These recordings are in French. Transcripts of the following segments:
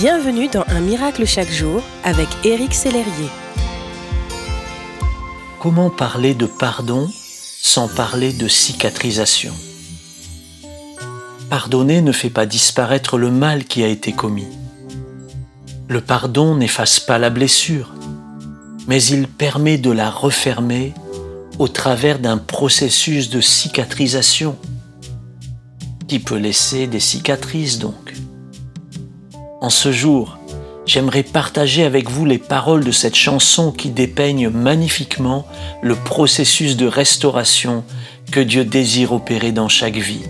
Bienvenue dans Un miracle chaque jour avec Éric Sellerier. Comment parler de pardon sans parler de cicatrisation? Pardonner ne fait pas disparaître le mal qui a été commis. Le pardon n'efface pas la blessure, mais il permet de la refermer au travers d'un processus de cicatrisation qui peut laisser des cicatrices donc? En ce jour, j'aimerais partager avec vous les paroles de cette chanson qui dépeignent magnifiquement le processus de restauration que Dieu désire opérer dans chaque vie.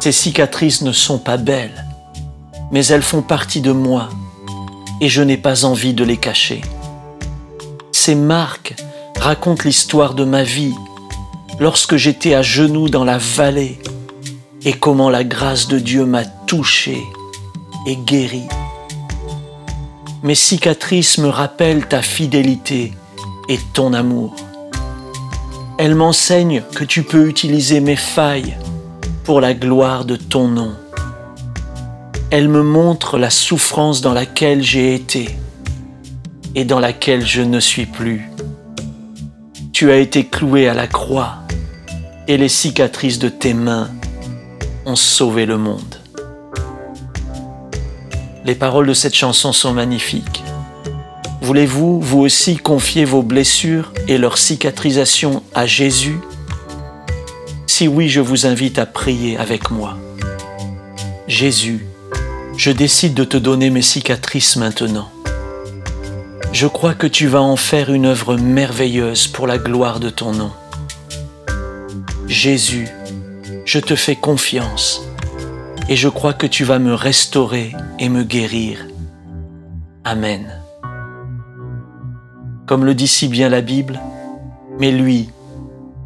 Ces cicatrices ne sont pas belles, mais elles font partie de moi et je n'ai pas envie de les cacher. Ces marques racontent l'histoire de ma vie lorsque j'étais à genoux dans la vallée et comment la grâce de Dieu m'a touché et guéri. Mes cicatrices me rappellent ta fidélité et ton amour. Elles m'enseignent que tu peux utiliser mes failles pour la gloire de ton nom. Elles me montrent la souffrance dans laquelle j'ai été et dans laquelle je ne suis plus. Tu as été cloué à la croix et les cicatrices de tes mains ont sauvé le monde. Les paroles de cette chanson sont magnifiques. Voulez-vous, vous aussi, confier vos blessures et leur cicatrisation à Jésus? Si oui, je vous invite à prier avec moi. Jésus, je décide de te donner mes cicatrices maintenant. Je crois que tu vas en faire une œuvre merveilleuse pour la gloire de ton nom. Jésus, je te fais confiance et je crois que tu vas me restaurer et me guérir. Amen. Comme le dit si bien la Bible, mais lui,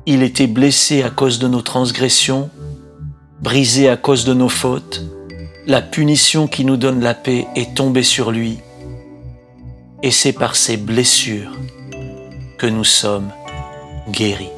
il était blessé à cause de nos transgressions, brisé à cause de nos fautes, la punition qui nous donne la paix est tombée sur lui, et c'est par ses blessures que nous sommes guéris.